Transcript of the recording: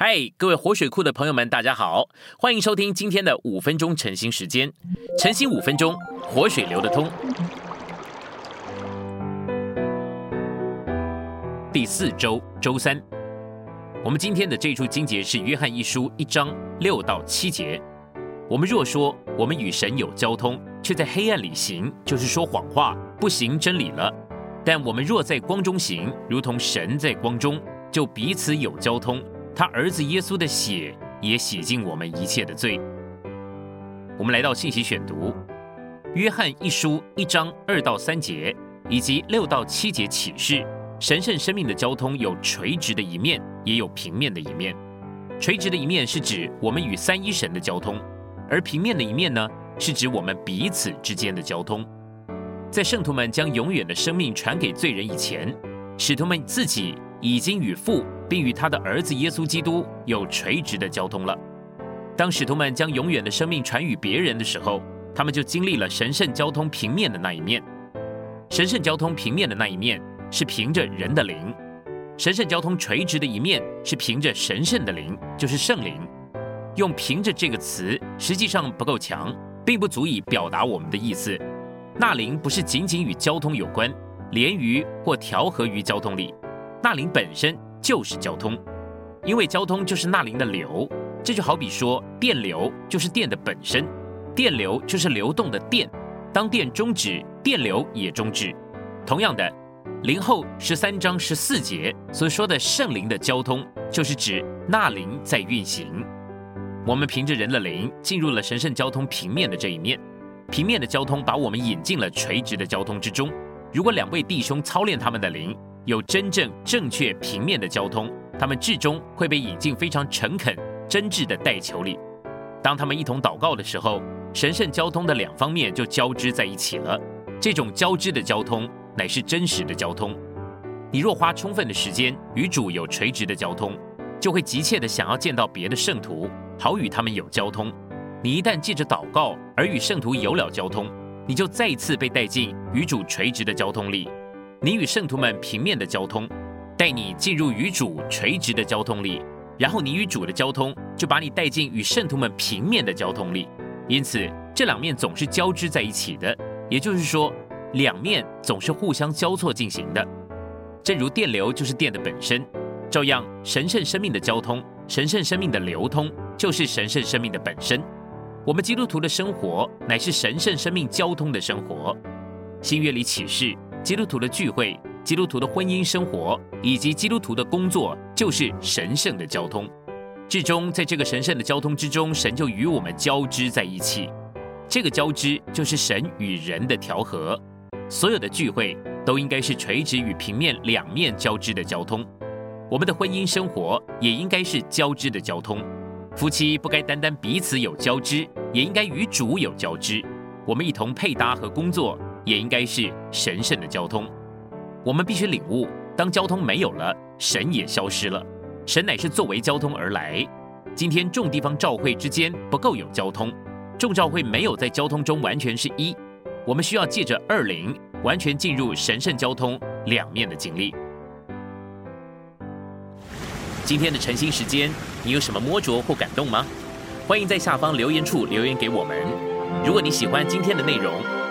嗨，各位活水库的朋友们，大家好，欢迎收听今天的五分钟晨兴时间。晨兴五分钟，活水流得通。第四周周三，我们今天的这处经节是约翰一书一章六到七节。我们若说我们与神有交通，却在黑暗里行，就是说谎话，不行真理了。但我们若在光中行，如同神在光中，就彼此有交通。他儿子耶稣的血也洗净我们一切的罪。我们来到信息选读，约翰一书一章二到三节以及六到七节启示，神圣生命的交通有垂直的一面，也有平面的一面。垂直的一面是指我们与三一神的交通，而平面的一面呢，是指我们彼此之间的交通。在圣徒们将永远的生命传给罪人以前，使徒们自己已经与父。并与他的儿子耶稣基督有垂直的交通了。当使徒们将永远的生命传与别人的时候，他们就经历了神圣交通平面的那一面。神圣交通平面的那一面是凭着人的灵，神圣交通垂直的一面是凭着神圣的灵，就是圣灵。用“凭着”这个词实际上不够强，并不足以表达我们的意思。那灵不是仅仅与交通有关，连于或调和于交通里，那灵本身。就是交通，因为交通就是纳灵的流，这就好比说电流就是电的本身，电流就是流动的电，当电终止，电流也终止。同样的，灵后十三章十四节所说的圣灵的交通，就是指纳灵在运行。我们凭着人的灵进入了神圣交通平面的这一面，平面的交通把我们引进了垂直的交通之中。如果两位弟兄操练他们的灵，有真正正确平面的交通，他们至终会被引进非常诚恳、真挚的代求里。当他们一同祷告的时候，神圣交通的两方面就交织在一起了。这种交织的交通乃是真实的交通。你若花充分的时间与主有垂直的交通，就会急切的想要见到别的圣徒，好与他们有交通。你一旦借着祷告而与圣徒有了交通，你就再一次被带进与主垂直的交通里。你与圣徒们平面的交通，带你进入与主垂直的交通里，然后你与主的交通就把你带进与圣徒们平面的交通里。因此，这两面总是交织在一起的，也就是说，两面总是互相交错进行的。正如电流就是电的本身，照样神圣生命的交通、神圣生命的流通就是神圣生命的本身。我们基督徒的生活乃是神圣生命交通的生活。新约里启示。基督徒的聚会、基督徒的婚姻生活以及基督徒的工作，就是神圣的交通。至终，在这个神圣的交通之中，神就与我们交织在一起。这个交织就是神与人的调和。所有的聚会都应该是垂直与平面两面交织的交通。我们的婚姻生活也应该是交织的交通。夫妻不该单单彼此有交织，也应该与主有交织。我们一同配搭和工作。也应该是神圣的交通。我们必须领悟，当交通没有了，神也消失了。神乃是作为交通而来。今天众地方召会之间不够有交通，众召会没有在交通中完全是一。我们需要借着二灵完全进入神圣交通两面的经历。今天的晨兴时间，你有什么摸着或感动吗？欢迎在下方留言处留言给我们。如果你喜欢今天的内容，